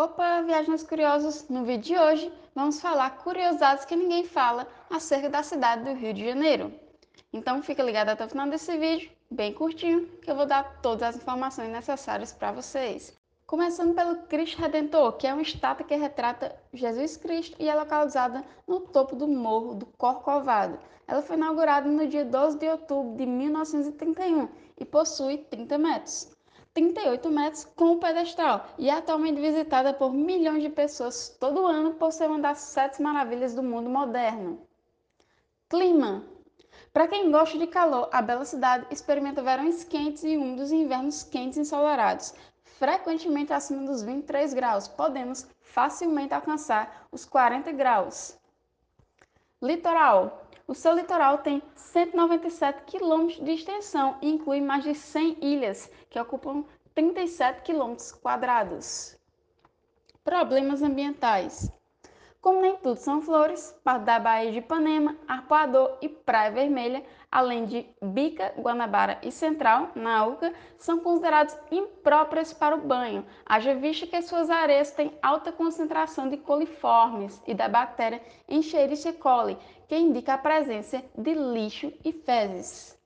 Opa, viajantes curiosos! No vídeo de hoje vamos falar curiosidades que ninguém fala acerca da cidade do Rio de Janeiro. Então fica ligado até o final desse vídeo, bem curtinho, que eu vou dar todas as informações necessárias para vocês. Começando pelo Cristo Redentor, que é uma estátua que retrata Jesus Cristo e é localizada no topo do Morro do Corcovado. Ela foi inaugurada no dia 12 de outubro de 1931 e possui 30 metros. 38 metros com o pedestral e é atualmente visitada por milhões de pessoas todo ano por ser uma das sete maravilhas do mundo moderno. Clima Para quem gosta de calor, a bela cidade experimenta verões quentes e úmidos e invernos quentes e ensolarados, frequentemente acima dos 23 graus, podemos facilmente alcançar os 40 graus. Litoral o seu litoral tem 197 quilômetros de extensão e inclui mais de 100 ilhas, que ocupam 37 quilômetros quadrados. Problemas ambientais. Como nem tudo são flores, parte da Baía de Ipanema, Arpoador e Praia Vermelha, além de Bica, Guanabara e Central, na UCA, são considerados impróprias para o banho, haja vista que suas areias têm alta concentração de coliformes e da bactéria Escherichia coli, que indica a presença de lixo e fezes.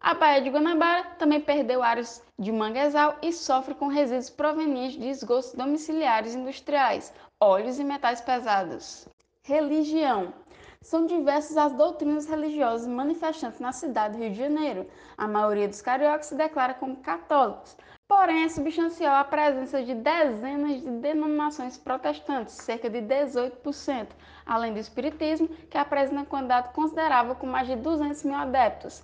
A Baía de Guanabara também perdeu áreas de manguezal e sofre com resíduos provenientes de esgotos domiciliares industriais, óleos e metais pesados. Religião. São diversas as doutrinas religiosas manifestantes na cidade do Rio de Janeiro. A maioria dos cariocas se declara como católicos, porém é substancial a presença de dezenas de denominações protestantes, cerca de 18%, além do espiritismo, que apresenta quantidade considerável com mais de 200 mil adeptos.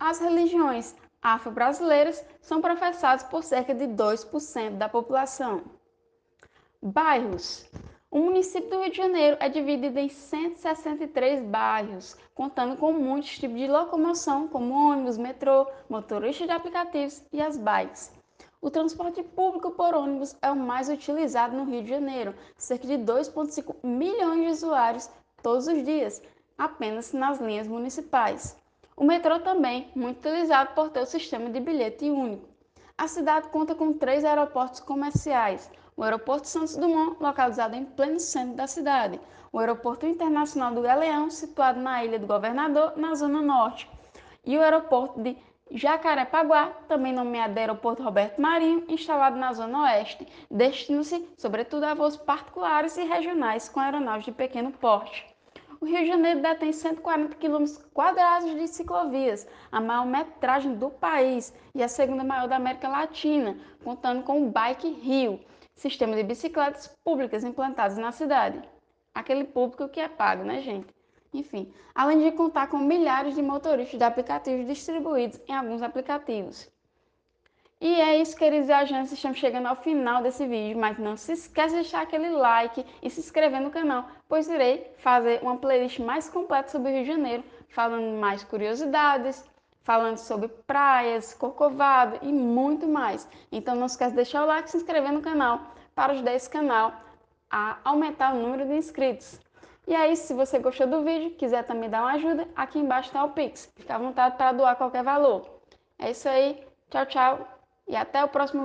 As religiões afro-brasileiras são professadas por cerca de 2% da população. Bairros. O município do Rio de Janeiro é dividido em 163 bairros, contando com muitos tipos de locomoção, como ônibus, metrô, motoristas de aplicativos e as bikes. O transporte público por ônibus é o mais utilizado no Rio de Janeiro, cerca de 2,5 milhões de usuários todos os dias, apenas nas linhas municipais. O metrô também, muito utilizado por ter o sistema de bilhete único. A cidade conta com três aeroportos comerciais. O Aeroporto Santos Dumont, localizado em pleno centro da cidade. O Aeroporto Internacional do Galeão, situado na Ilha do Governador, na Zona Norte. E o Aeroporto de Jacarepaguá, também nomeado Aeroporto Roberto Marinho, instalado na Zona Oeste, destinando-se, sobretudo, a voos particulares e regionais com aeronaves de pequeno porte o Rio de Janeiro detém 140 km quadrados de ciclovias, a maior metragem do país e a segunda maior da América Latina, contando com o Bike Rio, sistema de bicicletas públicas implantadas na cidade. Aquele público que é pago, né, gente? Enfim, além de contar com milhares de motoristas de aplicativos distribuídos em alguns aplicativos. E é isso, queridos viajantes, estamos chegando ao final desse vídeo, mas não se esqueça de deixar aquele like e se inscrever no canal, pois irei fazer uma playlist mais completa sobre o Rio de Janeiro, falando mais curiosidades, falando sobre praias, Corcovado e muito mais. Então não se esqueça de deixar o like e se inscrever no canal para ajudar esse canal a aumentar o número de inscritos. E aí, se você gostou do vídeo, quiser também dar uma ajuda, aqui embaixo está o Pix. Fique à vontade para doar qualquer valor. É isso aí. Tchau, tchau e até o próximo